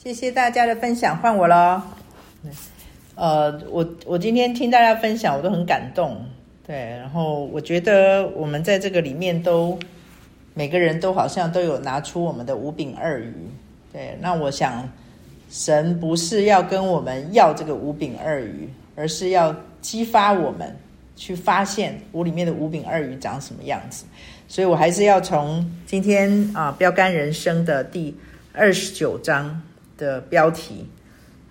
谢谢大家的分享，换我喽。呃，我我今天听大家分享，我都很感动。对，然后我觉得我们在这个里面都每个人都好像都有拿出我们的五饼二鱼。对，那我想神不是要跟我们要这个五饼二鱼，而是要激发我们去发现我里面的五饼二鱼长什么样子。所以我还是要从今天啊，标杆人生的第二十九章的标题，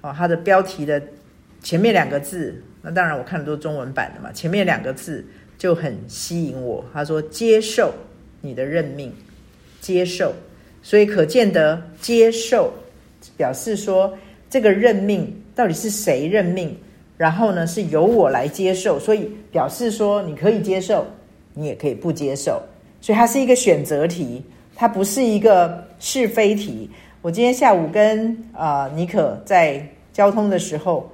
哦，它的标题的前面两个字，那当然我看的都是中文版的嘛，前面两个字就很吸引我。他说：“接受你的任命，接受。”所以可见得接受，表示说这个任命到底是谁任命，然后呢是由我来接受，所以表示说你可以接受，你也可以不接受。所以它是一个选择题，它不是一个是非题。我今天下午跟啊、呃、妮可在交通的时候，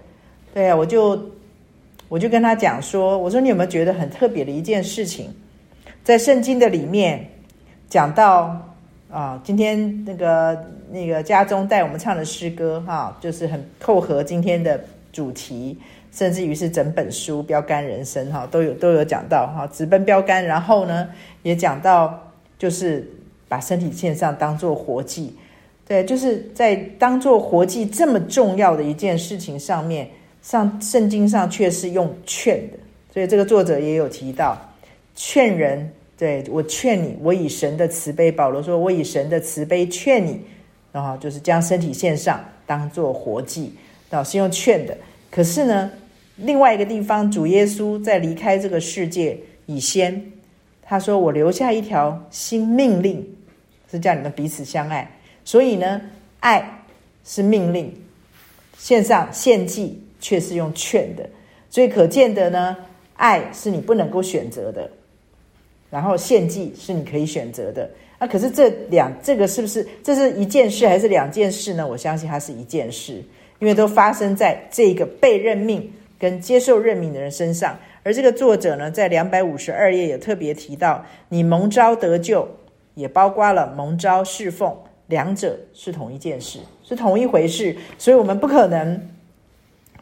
对啊，我就我就跟他讲说，我说你有没有觉得很特别的一件事情，在圣经的里面讲到啊、今天那个那个家中带我们唱的诗歌哈、就是很扣合今天的主题。甚至于是整本书标杆人生哈都有都有讲到哈直奔标杆，然后呢也讲到就是把身体线上当做活祭，对，就是在当做活祭这么重要的一件事情上面，上圣经上却是用劝的，所以这个作者也有提到劝人，对，我劝你，我以神的慈悲，保罗说我以神的慈悲劝你，然后就是将身体献上当做活祭，啊是用劝的，可是呢。另外一个地方，主耶稣在离开这个世界以先，他说：“我留下一条新命令，是叫你们彼此相爱。”所以呢，爱是命令，献上献祭却是用劝的。所以可见的呢，爱是你不能够选择的，然后献祭是你可以选择的。那可是这两这个是不是这是一件事还是两件事呢？我相信它是一件事，因为都发生在这个被任命。跟接受任命的人身上，而这个作者呢，在两百五十二页也特别提到，你蒙召得救，也包括了蒙召侍奉，两者是同一件事，是同一回事，所以我们不可能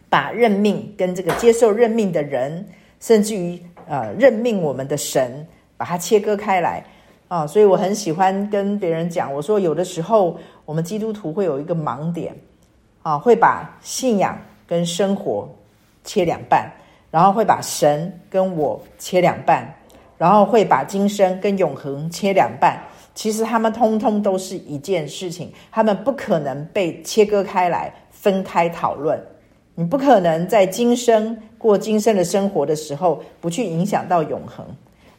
把任命跟这个接受任命的人，甚至于呃任命我们的神，把它切割开来啊。所以我很喜欢跟别人讲，我说有的时候我们基督徒会有一个盲点啊，会把信仰跟生活。切两半，然后会把神跟我切两半，然后会把今生跟永恒切两半。其实他们通通都是一件事情，他们不可能被切割开来分开讨论。你不可能在今生过今生的生活的时候，不去影响到永恒。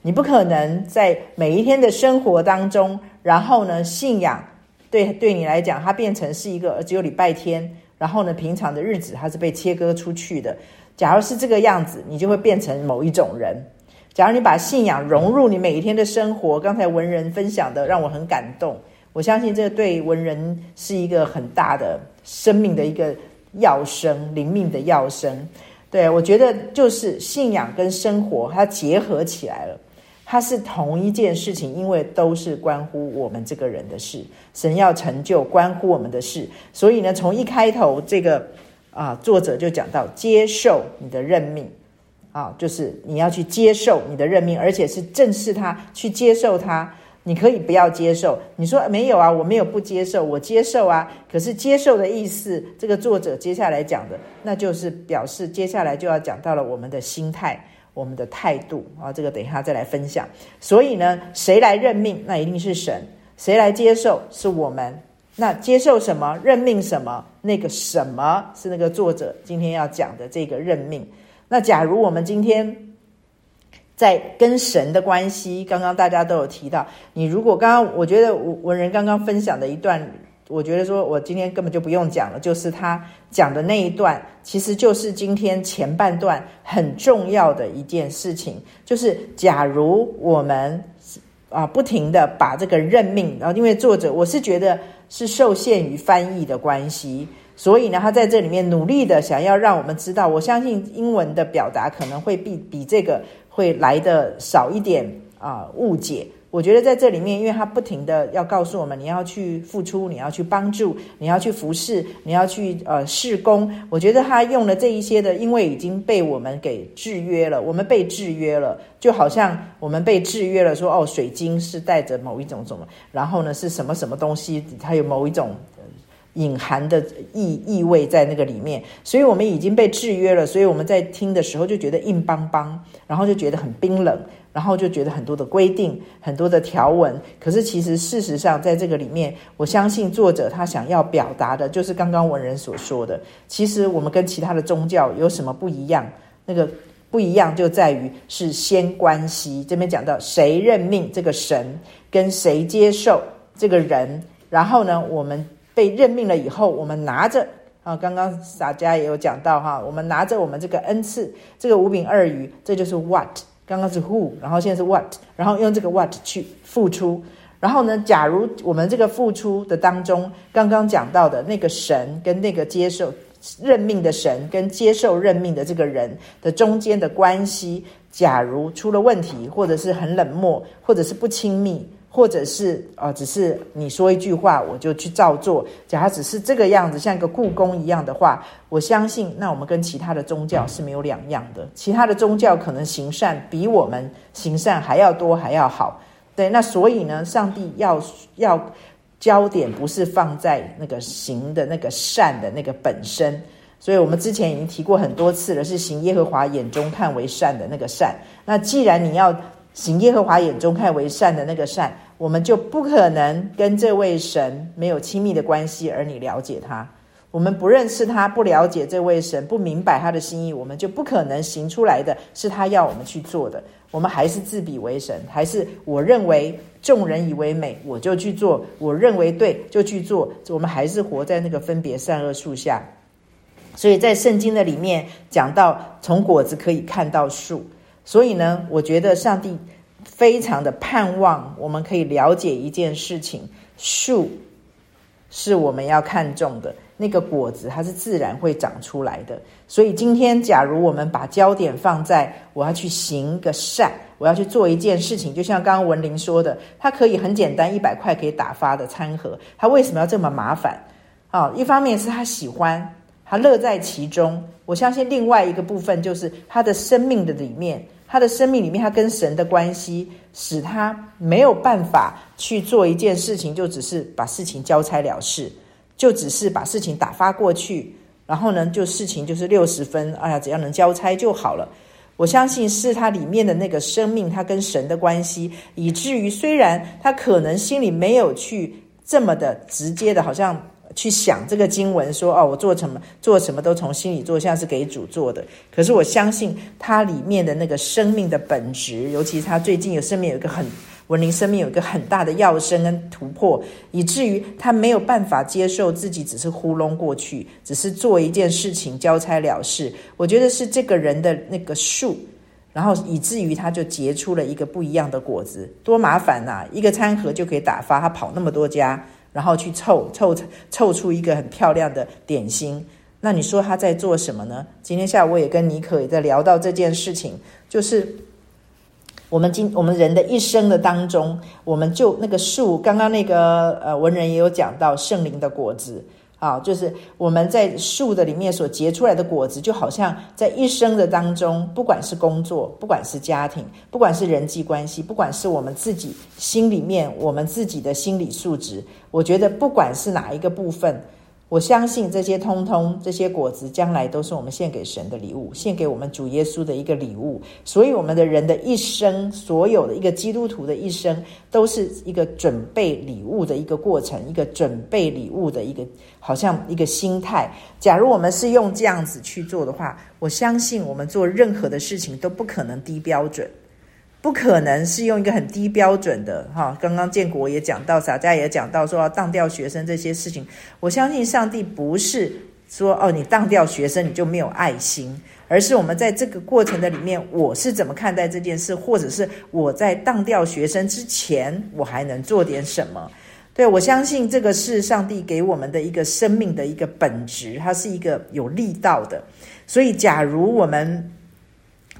你不可能在每一天的生活当中，然后呢，信仰对对你来讲，它变成是一个只有礼拜天。然后呢，平常的日子它是被切割出去的。假如是这个样子，你就会变成某一种人。假如你把信仰融入你每一天的生活，刚才文人分享的让我很感动。我相信这对文人是一个很大的生命的一个要生，灵命的要生。对，我觉得就是信仰跟生活它结合起来了。它是同一件事情，因为都是关乎我们这个人的事。神要成就关乎我们的事，所以呢，从一开头这个啊，作者就讲到接受你的任命啊，就是你要去接受你的任命，而且是正视他，去接受他。你可以不要接受，你说没有啊，我没有不接受，我接受啊。可是接受的意思，这个作者接下来讲的，那就是表示接下来就要讲到了我们的心态。我们的态度啊，这个等一下再来分享。所以呢，谁来任命？那一定是神。谁来接受？是我们。那接受什么？任命什么？那个什么是那个作者今天要讲的这个任命？那假如我们今天在跟神的关系，刚刚大家都有提到，你如果刚刚我觉得文文人刚刚分享的一段。我觉得说，我今天根本就不用讲了，就是他讲的那一段，其实就是今天前半段很重要的一件事情，就是假如我们啊不停的把这个任命，然后因为作者我是觉得是受限于翻译的关系，所以呢，他在这里面努力的想要让我们知道，我相信英文的表达可能会比比这个会来的少一点啊误解。我觉得在这里面，因为他不停的要告诉我们，你要去付出，你要去帮助，你要去服侍，你要去呃事工。我觉得他用了这一些的，因为已经被我们给制约了，我们被制约了，就好像我们被制约了，说哦，水晶是带着某一种什么，然后呢是什么什么东西，它有某一种。隐含的意意味在那个里面，所以我们已经被制约了，所以我们在听的时候就觉得硬邦邦，然后就觉得很冰冷，然后就觉得很多的规定、很多的条文。可是其实事实上，在这个里面，我相信作者他想要表达的，就是刚刚文人所说的。其实我们跟其他的宗教有什么不一样？那个不一样就在于是先关系。这边讲到谁任命这个神，跟谁接受这个人，然后呢，我们。被任命了以后，我们拿着啊，刚刚洒家也有讲到哈，我们拿着我们这个恩赐，这个五饼二鱼，这就是 what，刚刚是 who，然后现在是 what，然后用这个 what 去付出，然后呢，假如我们这个付出的当中，刚刚讲到的那个神跟那个接受任命的神跟接受任命的这个人的中间的关系，假如出了问题，或者是很冷漠，或者是不亲密。或者是呃，只是你说一句话，我就去照做。假如只是这个样子，像一个故宫一样的话，我相信那我们跟其他的宗教是没有两样的。其他的宗教可能行善比我们行善还要多，还要好。对，那所以呢，上帝要要焦点不是放在那个行的那个善的那个本身。所以我们之前已经提过很多次了，是行耶和华眼中看为善的那个善。那既然你要。行耶和华眼中看为善的那个善，我们就不可能跟这位神没有亲密的关系，而你了解他，我们不认识他，不了解这位神，不明白他的心意，我们就不可能行出来的是他要我们去做的。我们还是自比为神，还是我认为众人以为美，我就去做；我认为对，就去做。我们还是活在那个分别善恶树下。所以在圣经的里面讲到，从果子可以看到树。所以呢，我觉得上帝非常的盼望我们可以了解一件事情：树是我们要看重的，那个果子它是自然会长出来的。所以今天，假如我们把焦点放在我要去行个善，我要去做一件事情，就像刚刚文玲说的，它可以很简单，一百块可以打发的餐盒，它为什么要这么麻烦？啊，一方面是他喜欢，他乐在其中。我相信另外一个部分就是他的生命的里面。他的生命里面，他跟神的关系，使他没有办法去做一件事情，就只是把事情交差了事，就只是把事情打发过去，然后呢，就事情就是六十分，哎呀，只要能交差就好了。我相信是他里面的那个生命，他跟神的关系，以至于虽然他可能心里没有去这么的直接的，好像。去想这个经文说哦，我做什么做什么都从心里做，像是给主做的。可是我相信它里面的那个生命的本质，尤其是他最近有生命有一个很文灵生命有一个很大的跃升跟突破，以至于他没有办法接受自己只是糊弄过去，只是做一件事情交差了事。我觉得是这个人的那个树，然后以至于他就结出了一个不一样的果子，多麻烦呐！一个餐盒就可以打发他跑那么多家。然后去凑凑凑出一个很漂亮的点心，那你说他在做什么呢？今天下午我也跟妮可也在聊到这件事情，就是我们今我们人的一生的当中，我们就那个树，刚刚那个呃文人也有讲到圣灵的果子。啊，就是我们在树的里面所结出来的果子，就好像在一生的当中，不管是工作，不管是家庭，不管是人际关系，不管是我们自己心里面我们自己的心理素质，我觉得不管是哪一个部分。我相信这些通通这些果子，将来都是我们献给神的礼物，献给我们主耶稣的一个礼物。所以，我们的人的一生，所有的一个基督徒的一生，都是一个准备礼物的一个过程，一个准备礼物的一个，好像一个心态。假如我们是用这样子去做的话，我相信我们做任何的事情都不可能低标准。不可能是用一个很低标准的哈，刚刚建国也讲到，撒迦也讲到说要当掉学生这些事情。我相信上帝不是说哦，你当掉学生你就没有爱心，而是我们在这个过程的里面，我是怎么看待这件事，或者是我在当掉学生之前，我还能做点什么？对，我相信这个是上帝给我们的一个生命的一个本质，它是一个有力道的。所以，假如我们。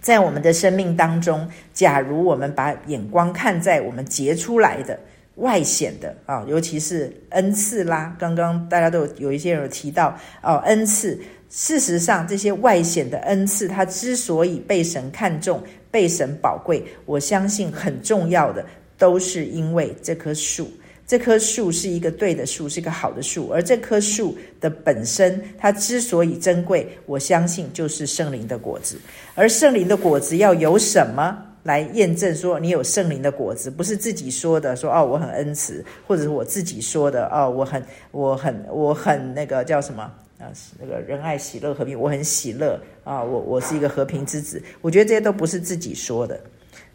在我们的生命当中，假如我们把眼光看在我们结出来的外显的啊，尤其是恩赐啦，刚刚大家都有一些人有提到哦，恩赐。事实上，这些外显的恩赐，它之所以被神看重、被神宝贵，我相信很重要的都是因为这棵树。这棵树是一个对的树，是一个好的树。而这棵树的本身，它之所以珍贵，我相信就是圣灵的果子。而圣灵的果子要有什么来验证说你有圣灵的果子？不是自己说的，说哦我很恩慈，或者是我自己说的哦我很我很我很那个叫什么？啊，那个仁爱、喜乐、和平，我很喜乐啊！我我是一个和平之子。我觉得这些都不是自己说的，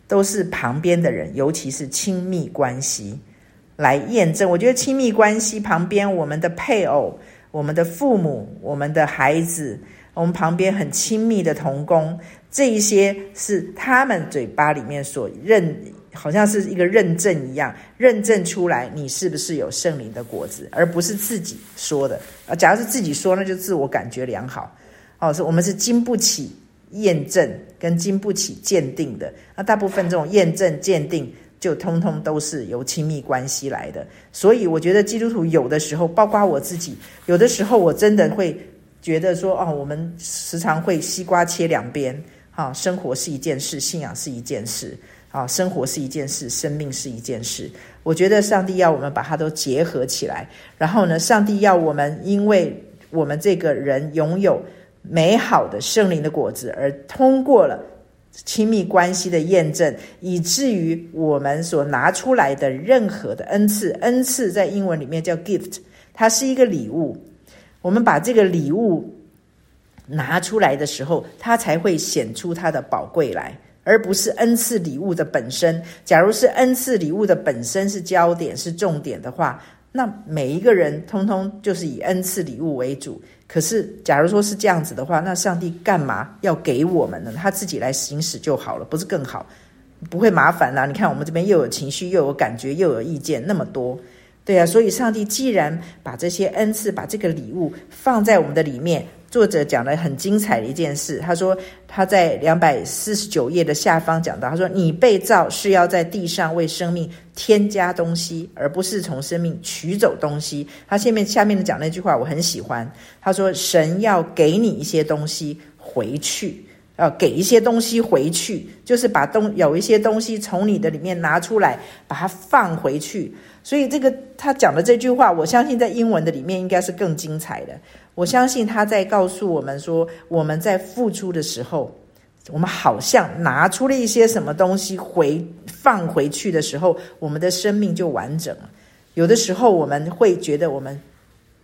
都是旁边的人，尤其是亲密关系来验证。我觉得亲密关系旁边，我们的配偶、我们的父母、我们的孩子，我们旁边很亲密的同工，这一些是他们嘴巴里面所认。好像是一个认证一样，认证出来你是不是有圣灵的果子，而不是自己说的啊。假如是自己说，那就自我感觉良好。哦，是我们是经不起验证跟经不起鉴定的。那大部分这种验证鉴定，就通通都是由亲密关系来的。所以我觉得基督徒有的时候，包括我自己，有的时候我真的会觉得说，哦，我们时常会西瓜切两边。啊，生活是一件事，信仰是一件事。啊，生活是一件事，生命是一件事。我觉得上帝要我们把它都结合起来。然后呢，上帝要我们，因为我们这个人拥有美好的圣灵的果子，而通过了亲密关系的验证，以至于我们所拿出来的任何的恩赐，恩赐在英文里面叫 gift，它是一个礼物。我们把这个礼物拿出来的时候，它才会显出它的宝贵来。而不是恩赐礼物的本身。假如是恩赐礼物的本身是焦点、是重点的话，那每一个人通通就是以恩赐礼物为主。可是，假如说是这样子的话，那上帝干嘛要给我们呢？他自己来行使就好了，不是更好？不会麻烦啦。你看，我们这边又有情绪，又有感觉，又有意见，那么多，对啊。所以，上帝既然把这些恩赐、把这个礼物放在我们的里面。作者讲了很精彩的一件事，他说他在两百四十九页的下方讲到，他说你被造是要在地上为生命添加东西，而不是从生命取走东西。他下面下面的讲那句话我很喜欢，他说神要给你一些东西回去，要给一些东西回去，就是把东有一些东西从你的里面拿出来，把它放回去。所以这个他讲的这句话，我相信在英文的里面应该是更精彩的。我相信他在告诉我们说，我们在付出的时候，我们好像拿出了一些什么东西回放回去的时候，我们的生命就完整了。有的时候我们会觉得我们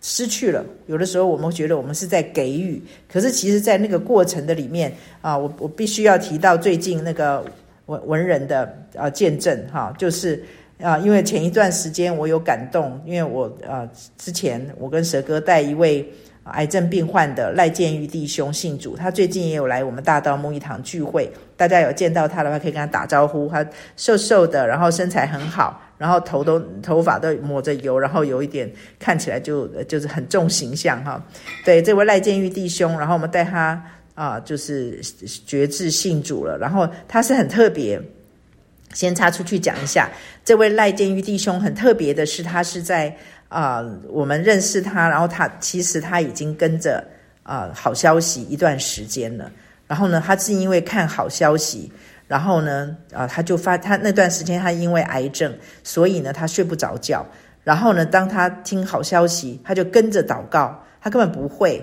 失去了，有的时候我们觉得我们是在给予。可是其实，在那个过程的里面啊，我我必须要提到最近那个文文人的啊见证哈，就是。啊，因为前一段时间我有感动，因为我啊之前我跟蛇哥带一位癌症病患的赖建玉弟兄信主，他最近也有来我们大道牧一堂聚会，大家有见到他的话可以跟他打招呼。他瘦瘦的，然后身材很好，然后头都头发都抹着油，然后有一点看起来就就是很重形象哈。对，这位赖建玉弟兄，然后我们带他啊就是绝志信主了，然后他是很特别。先插出去讲一下，这位赖建玉弟兄很特别的是，他是在啊、我们认识他，然后他其实他已经跟着啊、好消息一段时间了。然后呢，他是因为看好消息，然后呢啊、他就发他那段时间他因为癌症，所以呢他睡不着觉。然后呢，当他听好消息，他就跟着祷告，他根本不会。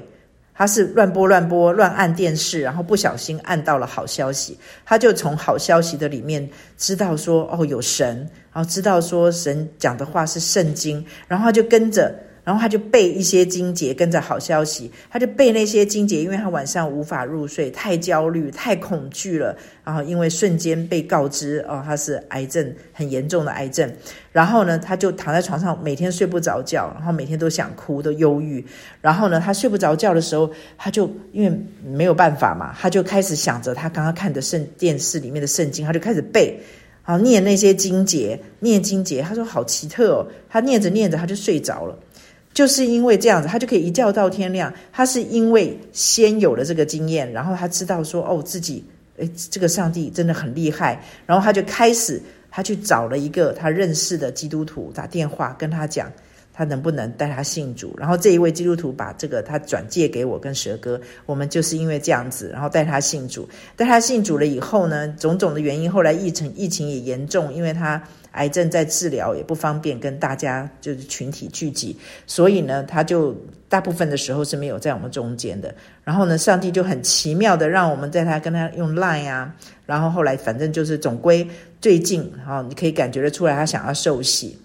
他是乱播乱播乱按电视，然后不小心按到了好消息，他就从好消息的里面知道说哦，有神，然后知道说神讲的话是圣经，然后他就跟着。然后他就背一些经节，跟着好消息，他就背那些经节，因为他晚上无法入睡，太焦虑、太恐惧了。然后因为瞬间被告知哦，他是癌症，很严重的癌症。然后呢，他就躺在床上，每天睡不着觉，然后每天都想哭，都忧郁。然后呢，他睡不着觉的时候，他就因为没有办法嘛，他就开始想着他刚刚看的圣电视里面的圣经，他就开始背，然后念那些经节，念经节。他说好奇特哦，他念着念着他就睡着了。就是因为这样子，他就可以一觉到天亮。他是因为先有了这个经验，然后他知道说，哦，自己诶，这个上帝真的很厉害。然后他就开始，他去找了一个他认识的基督徒打电话跟他讲。他能不能带他信主？然后这一位基督徒把这个他转借给我跟蛇哥，我们就是因为这样子，然后带他信主。带他信主了以后呢，种种的原因，后来疫情疫情也严重，因为他癌症在治疗，也不方便跟大家就是群体聚集，所以呢，他就大部分的时候是没有在我们中间的。然后呢，上帝就很奇妙的让我们在他跟他用 Line 啊，然后后来反正就是总归最近哈，你可以感觉得出来，他想要受洗。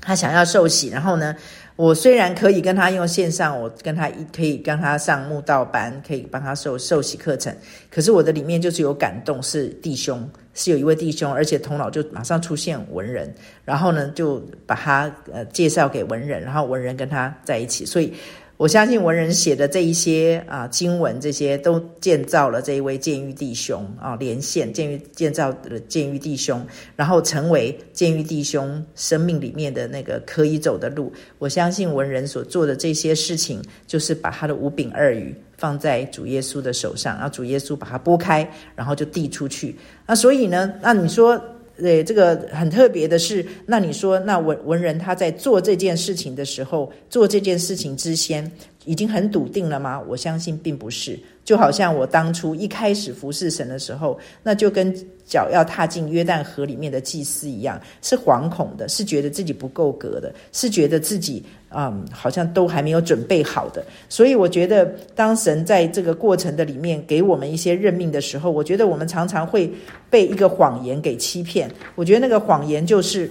他想要受洗，然后呢，我虽然可以跟他用线上，我跟他一可以跟他上慕道班，可以帮他受受洗课程，可是我的里面就是有感动，是弟兄，是有一位弟兄，而且头脑就马上出现文人，然后呢就把他呃介绍给文人，然后文人跟他在一起，所以。我相信文人写的这一些啊经文，这些都建造了这一位监狱弟兄啊，连线建狱建造了建狱弟兄，然后成为监狱弟兄生命里面的那个可以走的路。我相信文人所做的这些事情，就是把他的五饼二鱼放在主耶稣的手上，然后主耶稣把它拨开，然后就递出去。那所以呢，那你说？对，这个很特别的是，那你说，那文文人他在做这件事情的时候，做这件事情之前，已经很笃定了吗？我相信并不是。就好像我当初一开始服侍神的时候，那就跟脚要踏进约旦河里面的祭司一样，是惶恐的，是觉得自己不够格的，是觉得自己嗯好像都还没有准备好的。所以我觉得，当神在这个过程的里面给我们一些任命的时候，我觉得我们常常会被一个谎言给欺骗。我觉得那个谎言就是，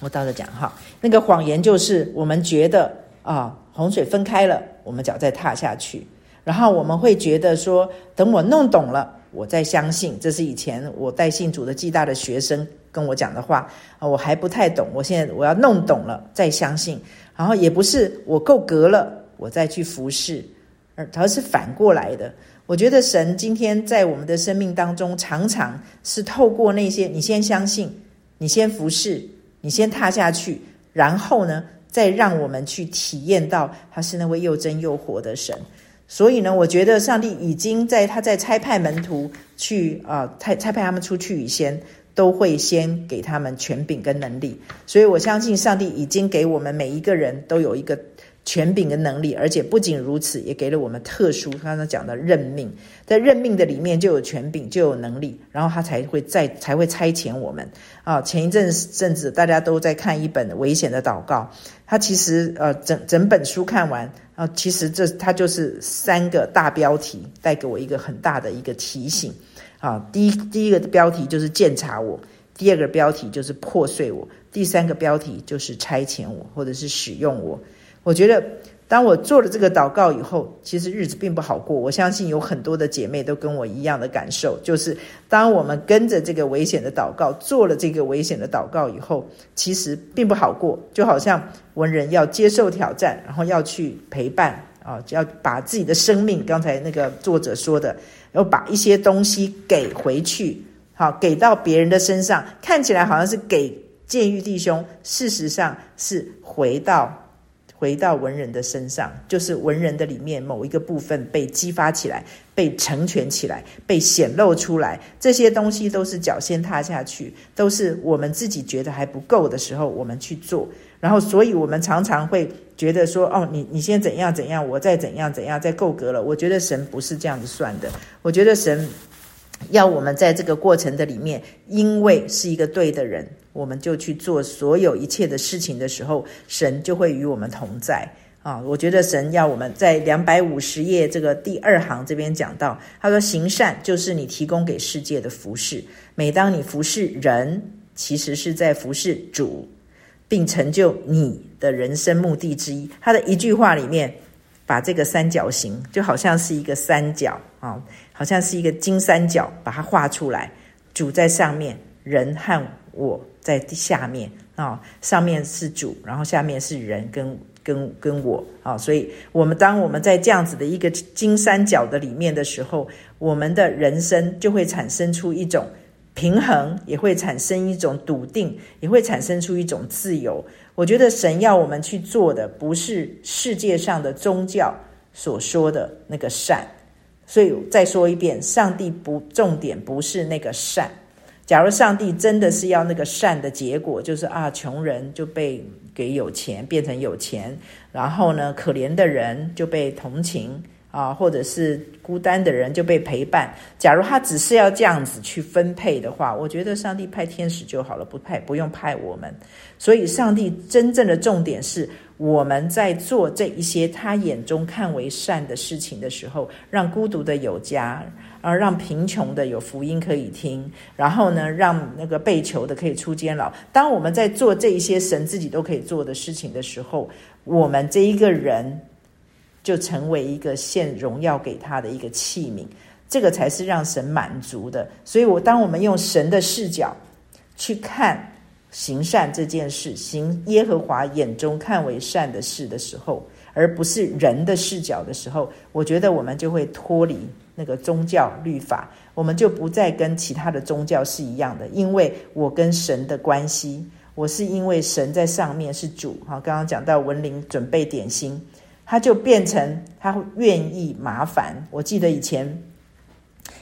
我倒着讲哈，那个谎言就是我们觉得啊，洪水分开了，我们脚再踏下去。然后我们会觉得说，等我弄懂了，我再相信。这是以前我带信主的暨大的学生跟我讲的话啊，我还不太懂。我现在我要弄懂了再相信。然后也不是我够格了，我再去服侍，而而是反过来的。我觉得神今天在我们的生命当中，常常是透过那些你先相信，你先服侍，你先踏下去，然后呢，再让我们去体验到他是那位又真又活的神。所以呢，我觉得上帝已经在他在差派门徒去啊，差差派他们出去以前，都会先给他们权柄跟能力。所以我相信上帝已经给我们每一个人都有一个权柄跟能力，而且不仅如此，也给了我们特殊刚刚讲的任命。在任命的里面就有权柄，就有能力，然后他才会再才会差遣我们啊。前一阵阵子大家都在看一本危险的祷告，他其实呃整整本书看完。啊，其实这它就是三个大标题，带给我一个很大的一个提醒。啊，第一第一个标题就是鉴察我，第二个标题就是破碎我，第三个标题就是差遣我，或者是使用我。我觉得。当我做了这个祷告以后，其实日子并不好过。我相信有很多的姐妹都跟我一样的感受，就是当我们跟着这个危险的祷告，做了这个危险的祷告以后，其实并不好过。就好像文人要接受挑战，然后要去陪伴啊，要把自己的生命，刚才那个作者说的，要把一些东西给回去，好，给到别人的身上，看起来好像是给建狱弟兄，事实上是回到。回到文人的身上，就是文人的里面某一个部分被激发起来，被成全起来，被显露出来。这些东西都是脚先踏下去，都是我们自己觉得还不够的时候，我们去做。然后，所以我们常常会觉得说：“哦，你你先怎样怎样，我再怎样怎样，再够格了。”我觉得神不是这样子算的。我觉得神要我们在这个过程的里面，因为是一个对的人。我们就去做所有一切的事情的时候，神就会与我们同在啊！我觉得神要我们在两百五十页这个第二行这边讲到，他说：“行善就是你提供给世界的服饰。每当你服侍人，其实是在服侍主，并成就你的人生目的之一。”他的一句话里面，把这个三角形就好像是一个三角啊，好像是一个金三角，把它画出来，主在上面，人和我。在下面啊，上面是主，然后下面是人跟跟跟我啊，所以我们当我们在这样子的一个金三角的里面的时候，我们的人生就会产生出一种平衡，也会产生一种笃定，也会产生出一种自由。我觉得神要我们去做的，不是世界上的宗教所说的那个善。所以再说一遍，上帝不重点不是那个善。假如上帝真的是要那个善的结果，就是啊，穷人就被给有钱，变成有钱，然后呢，可怜的人就被同情啊，或者是孤单的人就被陪伴。假如他只是要这样子去分配的话，我觉得上帝派天使就好了，不派不用派我们。所以，上帝真正的重点是我们在做这一些他眼中看为善的事情的时候，让孤独的有家。而让贫穷的有福音可以听，然后呢，让那个被囚的可以出监牢。当我们在做这一些神自己都可以做的事情的时候，我们这一个人就成为一个献荣耀给他的一个器皿，这个才是让神满足的。所以，我当我们用神的视角去看行善这件事，行耶和华眼中看为善的事的时候，而不是人的视角的时候，我觉得我们就会脱离。那个宗教律法，我们就不再跟其他的宗教是一样的，因为我跟神的关系，我是因为神在上面是主。哈，刚刚讲到文林准备点心，他就变成他愿意麻烦。我记得以前，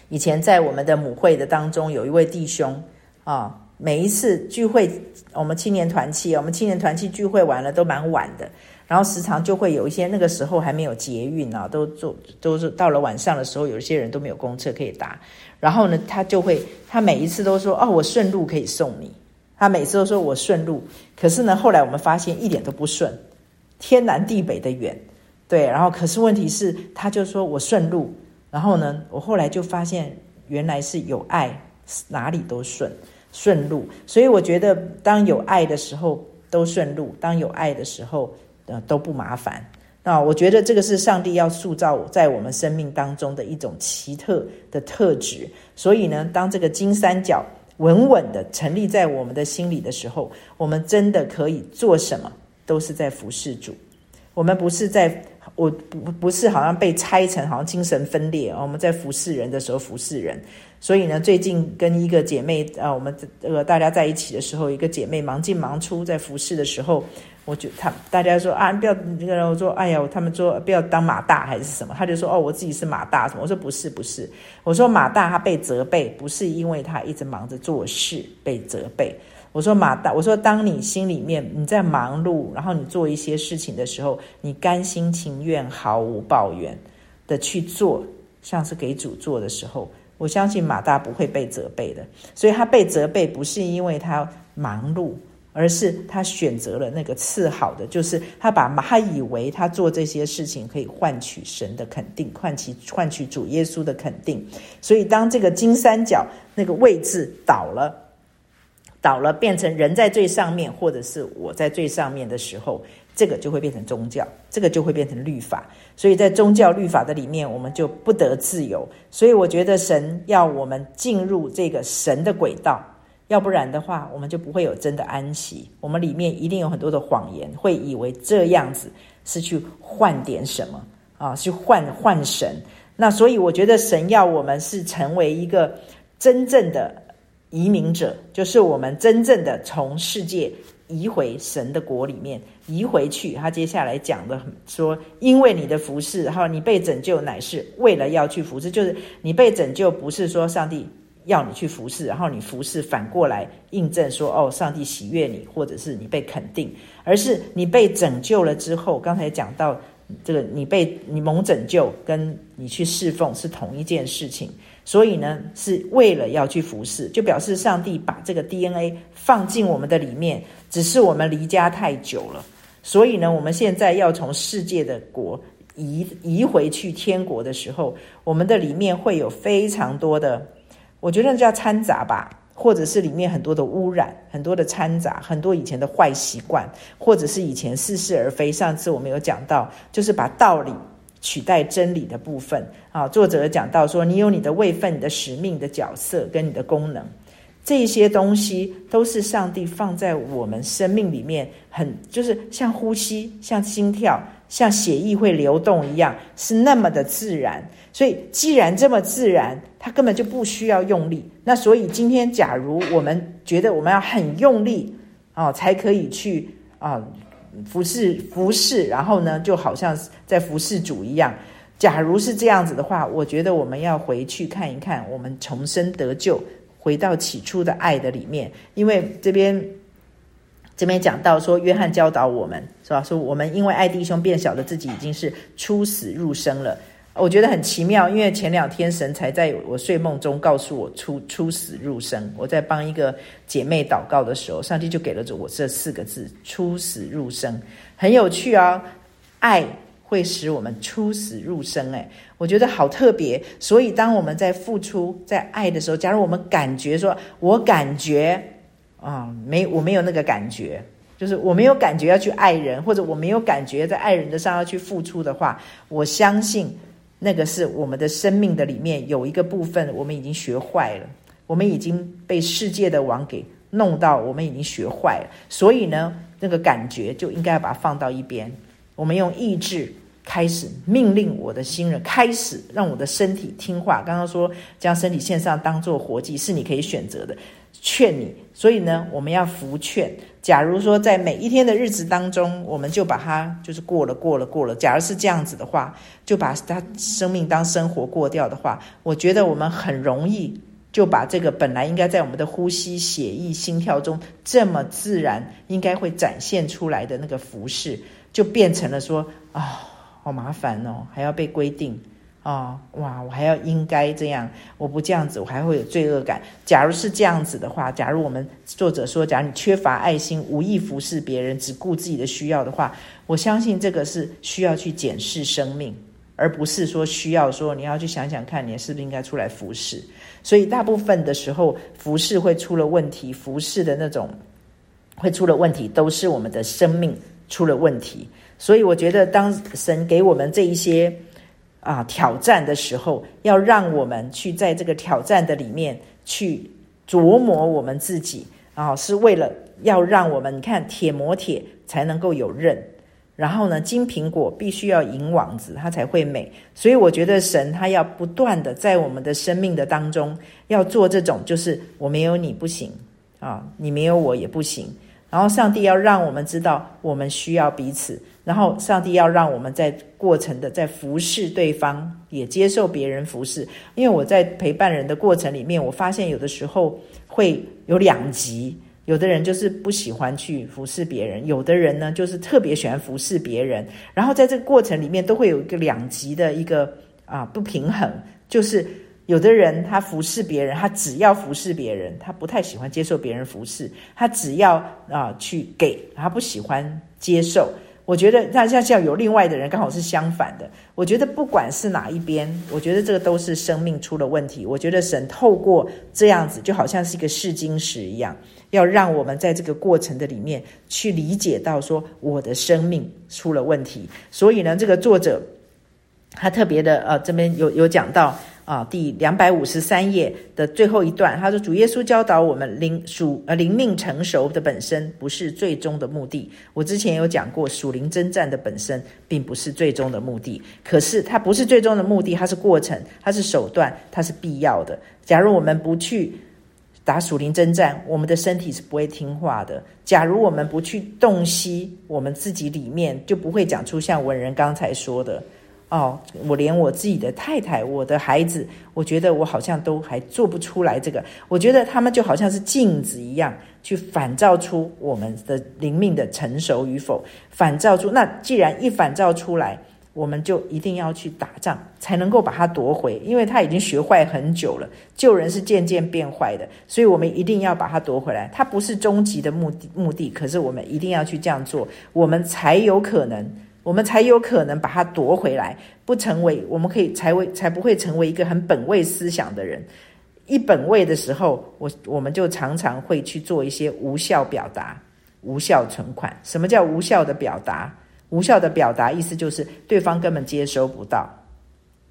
以前在我们的母会的当中，有一位弟兄啊，每一次聚会，我们青年团契，我们青年团契聚会完了都蛮晚的。然后时常就会有一些那个时候还没有捷运啊，都坐都是到了晚上的时候，有一些人都没有公车可以搭。然后呢，他就会他每一次都说：“哦，我顺路可以送你。”他每次都说我顺路。可是呢，后来我们发现一点都不顺，天南地北的远。对，然后可是问题是，他就说我顺路。然后呢，我后来就发现原来是有爱，哪里都顺顺路。所以我觉得，当有爱的时候都顺路，当有爱的时候。呃，都不麻烦。那我觉得这个是上帝要塑造在我们生命当中的一种奇特的特质。所以呢，当这个金三角稳稳的成立在我们的心里的时候，我们真的可以做什么，都是在服侍主。我们不是在，我不不是好像被拆成好像精神分裂。我们在服侍人的时候服侍人。所以呢，最近跟一个姐妹啊，我们这个大家在一起的时候，一个姐妹忙进忙出在服侍的时候。我就她大家说啊，不要那个，我说哎呀，他们说不要当马大还是什么，他就说哦，我自己是马大什么？我说不是不是，我说马大他被责备，不是因为他一直忙着做事被责备。我说马大，我说当你心里面你在忙碌，然后你做一些事情的时候，你甘心情愿毫无抱怨的去做，像是给主做的时候，我相信马大不会被责备的。所以他被责备不是因为他忙碌。而是他选择了那个次好的，就是他把他以为他做这些事情可以换取神的肯定，换取换取主耶稣的肯定。所以当这个金三角那个位置倒了，倒了变成人在最上面，或者是我在最上面的时候，这个就会变成宗教，这个就会变成律法。所以在宗教律法的里面，我们就不得自由。所以我觉得神要我们进入这个神的轨道。要不然的话，我们就不会有真的安息。我们里面一定有很多的谎言，会以为这样子是去换点什么啊，去换换神。那所以我觉得神要我们是成为一个真正的移民者，就是我们真正的从世界移回神的国里面移回去。他接下来讲的说，因为你的服侍，然后你被拯救，乃是为了要去服侍，就是你被拯救，不是说上帝。要你去服侍，然后你服侍反过来印证说，哦，上帝喜悦你，或者是你被肯定，而是你被拯救了之后，刚才讲到这个，你被你蒙拯救，跟你去侍奉是同一件事情，所以呢，是为了要去服侍，就表示上帝把这个 DNA 放进我们的里面，只是我们离家太久了，所以呢，我们现在要从世界的国移移回去天国的时候，我们的里面会有非常多的。我觉得叫掺杂吧，或者是里面很多的污染，很多的掺杂，很多以前的坏习惯，或者是以前似是而非。上次我们有讲到，就是把道理取代真理的部分啊。作者讲到说，你有你的位分、你的使命的角色跟你的功能，这些东西都是上帝放在我们生命里面，很就是像呼吸、像心跳、像血液会流动一样，是那么的自然。所以，既然这么自然，它根本就不需要用力。那所以，今天假如我们觉得我们要很用力啊、才可以去啊服侍服侍，然后呢，就好像在服侍主一样，假如是这样子的话，我觉得我们要回去看一看，我们重生得救，回到起初的爱的里面。因为这边这边讲到说，约翰教导我们是吧？说我们因为爱弟兄，变小的自己已经是出死入生了。我觉得很奇妙，因为前两天神才在我睡梦中告诉我出出死入生。我在帮一个姐妹祷告的时候，上帝就给了我这四个字：出死入生。很有趣啊，爱会使我们出死入生。诶，我觉得好特别。所以当我们在付出、在爱的时候，假如我们感觉说，我感觉啊，没我没有那个感觉，就是我没有感觉要去爱人，或者我没有感觉在爱人的上要去付出的话，我相信。那个是我们的生命的里面有一个部分，我们已经学坏了，我们已经被世界的网给弄到，我们已经学坏了。所以呢，那个感觉就应该把它放到一边。我们用意志开始命令我的新人，开始让我的身体听话。刚刚说将身体线上当做活祭，是你可以选择的。劝你，所以呢，我们要服劝。假如说在每一天的日子当中，我们就把它就是过了，过了，过了。假如是这样子的话，就把他生命当生活过掉的话，我觉得我们很容易就把这个本来应该在我们的呼吸、血液、心跳中这么自然应该会展现出来的那个服饰，就变成了说啊、哦，好麻烦哦，还要被规定。哦，哇！我还要应该这样，我不这样子，我还会有罪恶感。假如是这样子的话，假如我们作者说，假如你缺乏爱心，无意服侍别人，只顾自己的需要的话，我相信这个是需要去检视生命，而不是说需要说你要去想想看，你是不是应该出来服侍。所以大部分的时候，服侍会出了问题，服侍的那种会出了问题，都是我们的生命出了问题。所以我觉得，当神给我们这一些。啊，挑战的时候，要让我们去在这个挑战的里面去琢磨我们自己啊，是为了要让我们你看铁磨铁才能够有刃，然后呢，金苹果必须要银网子，它才会美。所以我觉得神他要不断的在我们的生命的当中要做这种，就是我没有你不行啊，你没有我也不行。然后上帝要让我们知道我们需要彼此。然后，上帝要让我们在过程的在服侍对方，也接受别人服侍。因为我在陪伴人的过程里面，我发现有的时候会有两极，有的人就是不喜欢去服侍别人，有的人呢就是特别喜欢服侍别人。然后在这个过程里面，都会有一个两极的一个啊不平衡，就是有的人他服侍别人，他只要服侍别人，他不太喜欢接受别人服侍，他只要啊去给，他不喜欢接受。我觉得那像像有另外的人刚好是相反的。我觉得不管是哪一边，我觉得这个都是生命出了问题。我觉得神透过这样子，就好像是一个试金石一样，要让我们在这个过程的里面去理解到说我的生命出了问题。所以呢，这个作者他特别的呃，这边有有讲到。啊，第两百五十三页的最后一段，他说：“主耶稣教导我们灵属呃灵命成熟的本身不是最终的目的。我之前有讲过，属灵征战的本身并不是最终的目的，可是它不是最终的目的，它是过程，它是手段，它是必要的。假如我们不去打属灵征战，我们的身体是不会听话的。假如我们不去洞悉我们自己里面，就不会讲出像文人刚才说的。”哦，我连我自己的太太、我的孩子，我觉得我好像都还做不出来这个。我觉得他们就好像是镜子一样，去反照出我们的灵命的成熟与否。反照出，那既然一反照出来，我们就一定要去打仗，才能够把它夺回，因为他已经学坏很久了。旧人是渐渐变坏的，所以我们一定要把它夺回来。它不是终极的目的，目的，可是我们一定要去这样做，我们才有可能。我们才有可能把它夺回来，不成为我们可以才为才不会成为一个很本位思想的人。一本位的时候，我我们就常常会去做一些无效表达、无效存款。什么叫无效的表达？无效的表达意思就是对方根本接收不到，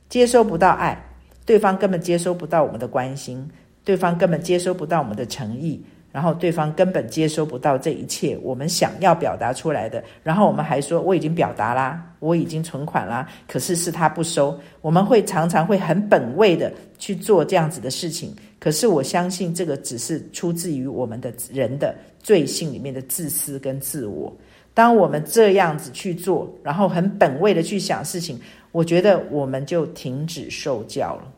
接收不到爱，对方根本接收不到我们的关心，对方根本接收不到我们的诚意。然后对方根本接收不到这一切我们想要表达出来的，然后我们还说我已经表达啦，我已经存款啦，可是是他不收。我们会常常会很本位的去做这样子的事情，可是我相信这个只是出自于我们的人的罪性里面的自私跟自我。当我们这样子去做，然后很本位的去想事情，我觉得我们就停止受教了。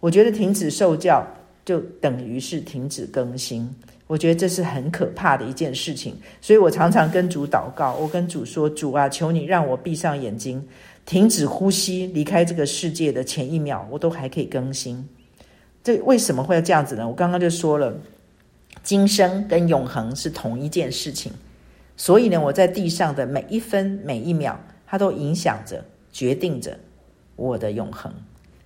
我觉得停止受教就等于是停止更新。我觉得这是很可怕的一件事情。所以我常常跟主祷告，我跟主说：“主啊，求你让我闭上眼睛，停止呼吸，离开这个世界的前一秒，我都还可以更新。”这为什么会这样子呢？我刚刚就说了，今生跟永恒是同一件事情。所以呢，我在地上的每一分每一秒，它都影响着、决定着我的永恒。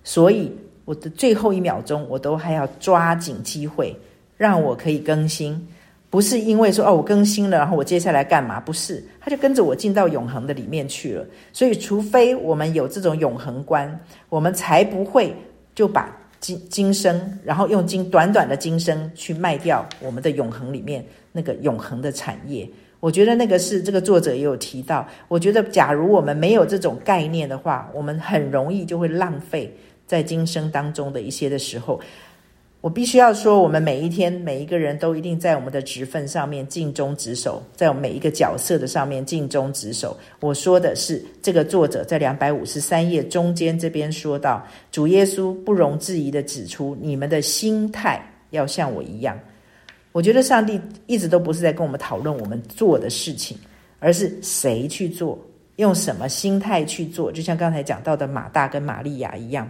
所以我的最后一秒钟，我都还要抓紧机会，让我可以更新。不是因为说哦，我更新了，然后我接下来干嘛？不是，他就跟着我进到永恒的里面去了。所以，除非我们有这种永恒观，我们才不会就把今今生，然后用今短短的今生去卖掉我们的永恒里面那个永恒的产业。我觉得那个是这个作者也有提到。我觉得，假如我们没有这种概念的话，我们很容易就会浪费在今生当中的一些的时候。我必须要说，我们每一天每一个人都一定在我们的职分上面尽忠职守，在我们每一个角色的上面尽忠职守。我说的是这个作者在两百五十三页中间这边说到，主耶稣不容置疑地指出，你们的心态要像我一样。我觉得上帝一直都不是在跟我们讨论我们做的事情，而是谁去做，用什么心态去做。就像刚才讲到的马大跟玛利亚一样，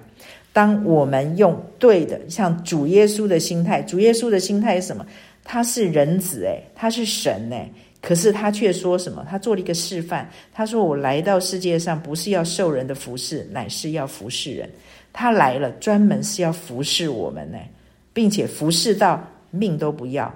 当我们用对的，像主耶稣的心态，主耶稣的心态是什么？他是人子，诶，他是神，诶，可是他却说什么？他做了一个示范，他说：“我来到世界上不是要受人的服侍，乃是要服侍人。”他来了，专门是要服侍我们，诶，并且服侍到。命都不要，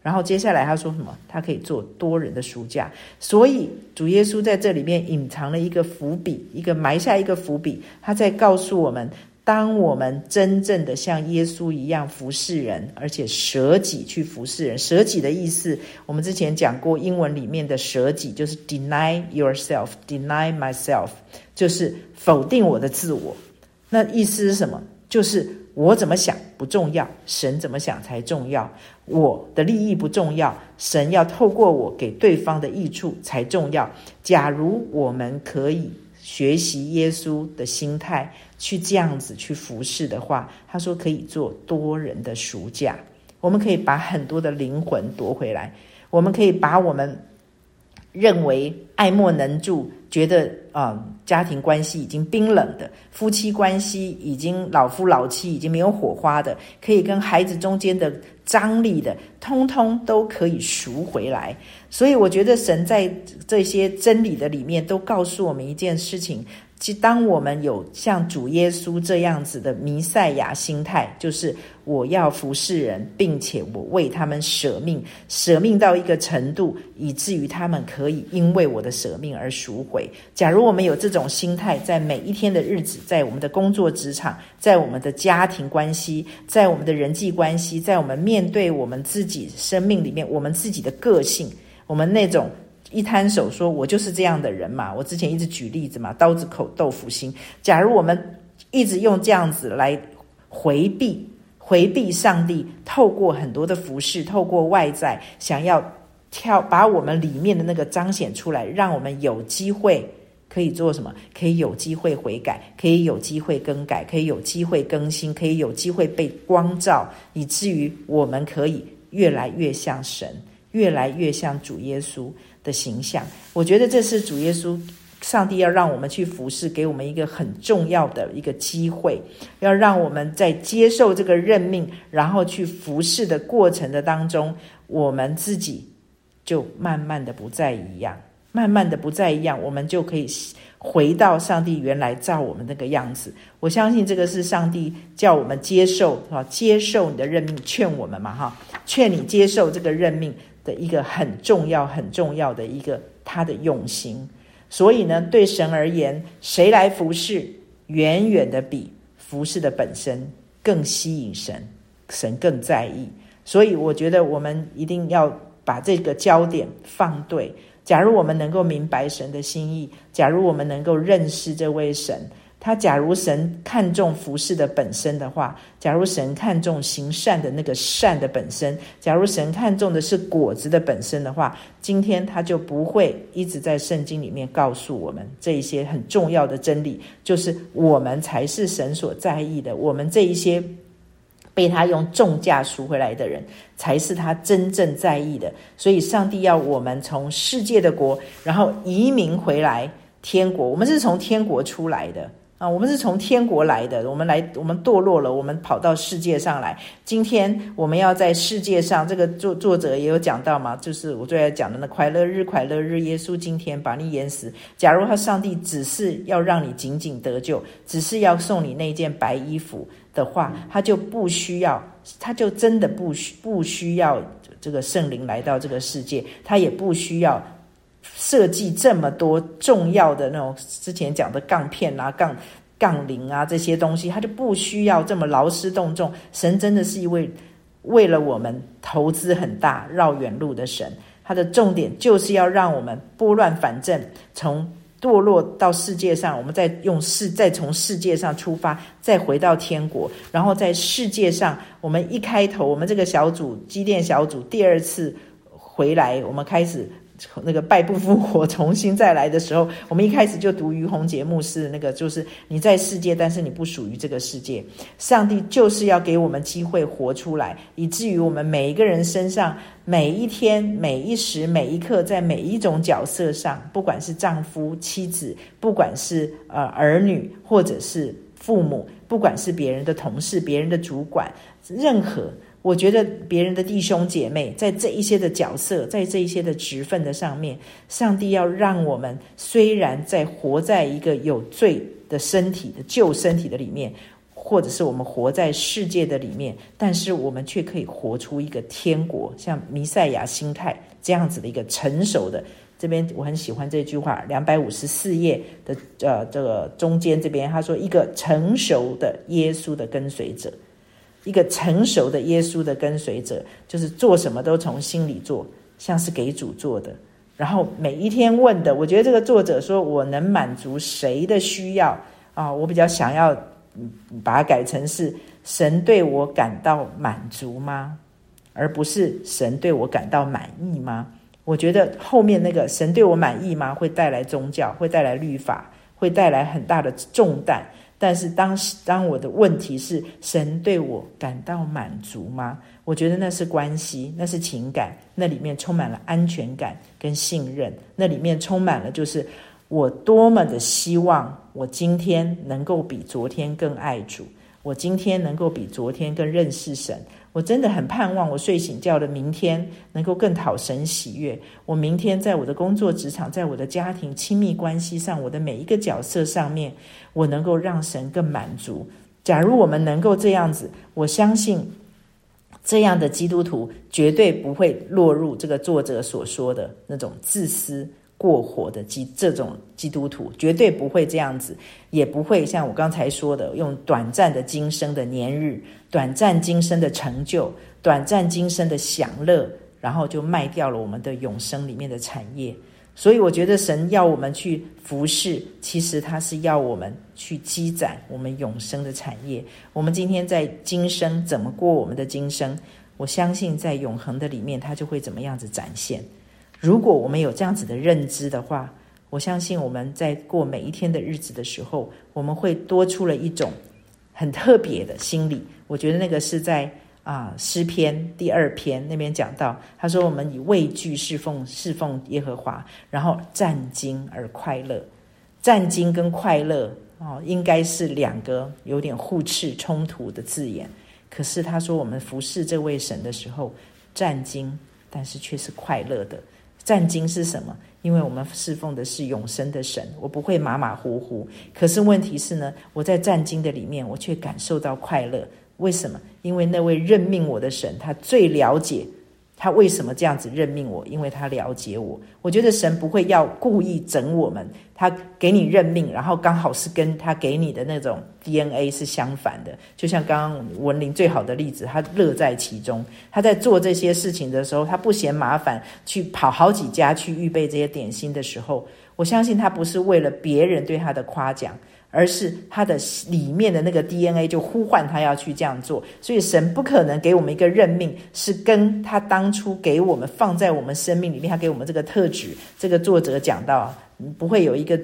然后接下来他说什么？他可以做多人的赎价，所以主耶稣在这里面隐藏了一个伏笔，一个埋下一个伏笔。他在告诉我们，当我们真正的像耶稣一样服侍人，而且舍己去服侍人。舍己的意思，我们之前讲过，英文里面的舍己就是 deny yourself，deny myself，就是否定我的自我。那意思是什么？就是。我怎么想不重要，神怎么想才重要。我的利益不重要，神要透过我给对方的益处才重要。假如我们可以学习耶稣的心态，去这样子去服侍的话，他说可以做多人的赎价。我们可以把很多的灵魂夺回来，我们可以把我们认为爱莫能助。觉得啊、家庭关系已经冰冷的，夫妻关系已经老夫老妻已经没有火花的，可以跟孩子中间的张力的，通通都可以赎回来。所以我觉得神在这些真理的里面都告诉我们一件事情。其实，当我们有像主耶稣这样子的弥赛亚心态，就是我要服侍人，并且我为他们舍命，舍命到一个程度，以至于他们可以因为我的舍命而赎回。假如我们有这种心态，在每一天的日子，在我们的工作职场，在我们的家庭关系，在我们的人际关系，在我们面对我们自己生命里面，我们自己的个性，我们那种。一摊手说：“我就是这样的人嘛。”我之前一直举例子嘛，“刀子口豆腐心”。假如我们一直用这样子来回避、回避上帝，透过很多的服饰，透过外在，想要跳把我们里面的那个彰显出来，让我们有机会可以做什么？可以有机会悔改，可以有机会更改，可以有机会更新，可以有机会被光照，以至于我们可以越来越像神，越来越像主耶稣。的形象，我觉得这是主耶稣、上帝要让我们去服侍，给我们一个很重要的一个机会，要让我们在接受这个任命，然后去服侍的过程的当中，我们自己就慢慢的不再一样，慢慢的不再一样，我们就可以回到上帝原来造我们那个样子。我相信这个是上帝叫我们接受啊，接受你的任命，劝我们嘛哈，劝你接受这个任命。的一个很重要、很重要的一个他的用心，所以呢，对神而言，谁来服侍，远远的比服侍的本身更吸引神，神更在意。所以，我觉得我们一定要把这个焦点放对。假如我们能够明白神的心意，假如我们能够认识这位神。他假如神看重服事的本身的话，假如神看重行善的那个善的本身，假如神看重的是果子的本身的话，今天他就不会一直在圣经里面告诉我们这一些很重要的真理，就是我们才是神所在意的，我们这一些。被他用重价赎回来的人，才是他真正在意的。所以，上帝要我们从世界的国，然后移民回来天国。我们是从天国出来的啊，我们是从天国来的。我们来，我们堕落了，我们跑到世界上来。今天我们要在世界上，这个作作者也有讲到嘛，就是我最爱讲的那快乐日，快乐日，耶稣今天把你淹死。假如他上帝只是要让你仅仅得救，只是要送你那件白衣服。的话，他就不需要，他就真的不需不需要这个圣灵来到这个世界，他也不需要设计这么多重要的那种之前讲的杠片啊、杠杠铃啊这些东西，他就不需要这么劳师动众。神真的是一位为了我们投资很大、绕远路的神，他的重点就是要让我们拨乱反正，从。堕落到世界上，我们再用世，再从世界上出发，再回到天国，然后在世界上，我们一开头，我们这个小组机电小组第二次回来，我们开始。那个败不复活，重新再来的时候，我们一开始就读于洪节目是那个，就是你在世界，但是你不属于这个世界。上帝就是要给我们机会活出来，以至于我们每一个人身上，每一天、每一时、每一刻，在每一种角色上，不管是丈夫、妻子，不管是呃儿女，或者是父母，不管是别人的同事、别人的主管，任何。我觉得别人的弟兄姐妹，在这一些的角色，在这一些的职分的上面，上帝要让我们虽然在活在一个有罪的身体的旧身体的里面，或者是我们活在世界的里面，但是我们却可以活出一个天国，像弥赛亚心态这样子的一个成熟的。这边我很喜欢这句话，两百五十四页的呃这个中间这边他说，一个成熟的耶稣的跟随者。一个成熟的耶稣的跟随者，就是做什么都从心里做，像是给主做的。然后每一天问的，我觉得这个作者说，我能满足谁的需要啊？我比较想要把它改成是神对我感到满足吗？而不是神对我感到满意吗？我觉得后面那个神对我满意吗？会带来宗教，会带来律法，会带来很大的重担。但是当时，当我的问题是神对我感到满足吗？我觉得那是关系，那是情感，那里面充满了安全感跟信任，那里面充满了就是我多么的希望我今天能够比昨天更爱主，我今天能够比昨天更认识神。我真的很盼望我睡醒觉的明天能够更讨神喜悦。我明天在我的工作职场，在我的家庭亲密关系上，我的每一个角色上面，我能够让神更满足。假如我们能够这样子，我相信这样的基督徒绝对不会落入这个作者所说的那种自私。过火的基这种基督徒绝对不会这样子，也不会像我刚才说的，用短暂的今生的年日、短暂今生的成就、短暂今生的享乐，然后就卖掉了我们的永生里面的产业。所以我觉得神要我们去服侍，其实他是要我们去积攒我们永生的产业。我们今天在今生怎么过我们的今生，我相信在永恒的里面，他就会怎么样子展现。如果我们有这样子的认知的话，我相信我们在过每一天的日子的时候，我们会多出了一种很特别的心理。我觉得那个是在啊诗篇第二篇那边讲到，他说我们以畏惧侍奉侍奉耶和华，然后战兢而快乐。战兢跟快乐哦，应该是两个有点互斥冲突的字眼。可是他说我们服侍这位神的时候，战兢，但是却是快乐的。战兢是什么？因为我们侍奉的是永生的神，我不会马马虎虎。可是问题是呢，我在战兢的里面，我却感受到快乐。为什么？因为那位任命我的神，他最了解。他为什么这样子任命我？因为他了解我。我觉得神不会要故意整我们，他给你任命，然后刚好是跟他给你的那种 DNA 是相反的。就像刚刚文玲最好的例子，他乐在其中。他在做这些事情的时候，他不嫌麻烦，去跑好几家去预备这些点心的时候，我相信他不是为了别人对他的夸奖。而是他的里面的那个 DNA 就呼唤他要去这样做，所以神不可能给我们一个任命，是跟他当初给我们放在我们生命里面，他给我们这个特质。这个作者讲到，不会有一个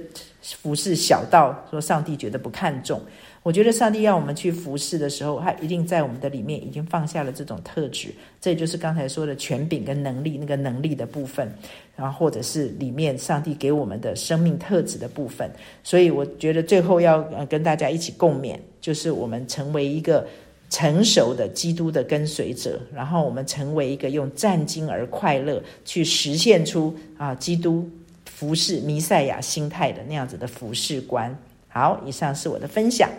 服侍小道说上帝觉得不看重。我觉得上帝要我们去服侍的时候，他一定在我们的里面已经放下了这种特质，这也就是刚才说的权柄跟能力那个能力的部分，然后或者是里面上帝给我们的生命特质的部分。所以我觉得最后要跟大家一起共勉，就是我们成为一个成熟的基督的跟随者，然后我们成为一个用战兢而快乐去实现出啊基督服侍弥赛亚心态的那样子的服侍观。好，以上是我的分享。